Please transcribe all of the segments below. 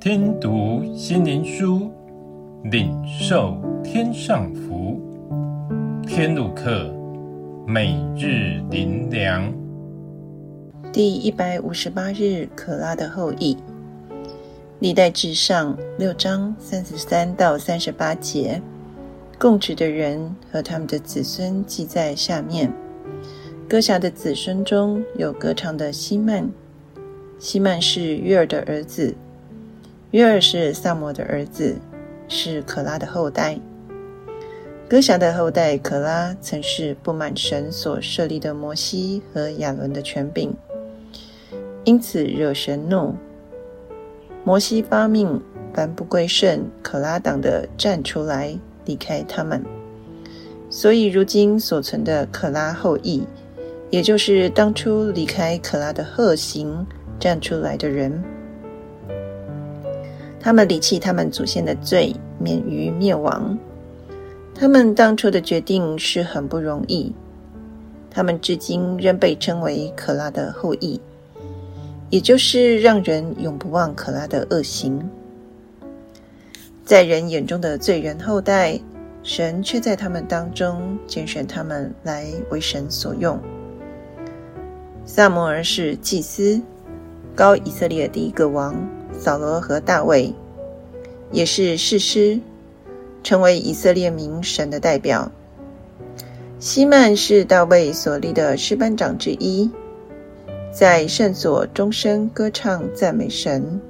听读心灵书，领受天上福。天路客，每日灵粮。第一百五十八日，可拉的后裔。历代志上六章三十三到三十八节，供职的人和他们的子孙记在下面。歌侠的子孙中有歌唱的希曼，希曼是约珥的儿子，约尔是萨摩的儿子，是可拉的后代。哥辖的后代可拉曾是不满神所设立的摩西和亚伦的权柄，因此惹神怒。摩西发命，凡不归顺可拉党的站出来，离开他们。所以如今所存的可拉后裔，也就是当初离开可拉的鹤行站出来的人，他们离弃他们祖先的罪，免于灭亡。他们当初的决定是很不容易，他们至今仍被称为可拉的后裔，也就是让人永不忘可拉的恶行。在人眼中的罪人后代，神却在他们当中拣选他们来为神所用。撒摩尔是祭司，高以色列第一个王扫罗和大卫，也是士师，成为以色列民神的代表。希曼是大卫所立的诗班长之一，在圣所终身歌唱赞美神，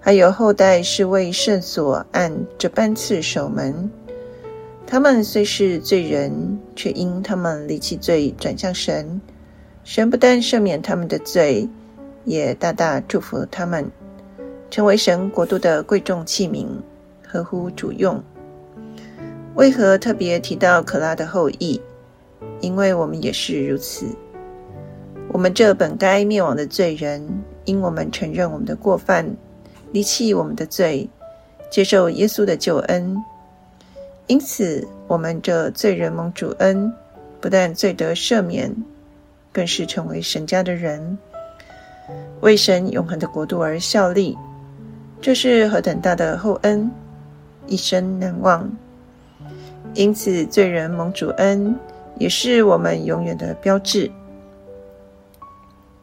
还有后代是为圣所按这班次守门。他们虽是罪人，却因他们离弃罪，转向神。神不但赦免他们的罪，也大大祝福他们，成为神国度的贵重器皿，合乎主用。为何特别提到可拉的后裔？因为我们也是如此。我们这本该灭亡的罪人，因我们承认我们的过犯，离弃我们的罪，接受耶稣的救恩，因此我们这罪人蒙主恩，不但罪得赦免。更是成为神家的人，为神永恒的国度而效力，这是何等大的厚恩，一生难忘。因此，罪人蒙主恩，也是我们永远的标志。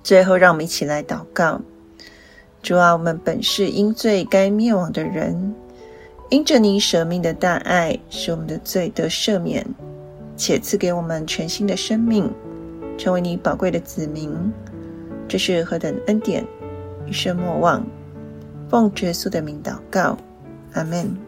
最后，让我们一起来祷告：主啊，我们本是因罪该灭亡的人，因着你舍命的大爱，使我们的罪得赦免，且赐给我们全新的生命。成为你宝贵的子民，这是何等恩典，一生莫忘。奉耶稣的名祷告，阿门。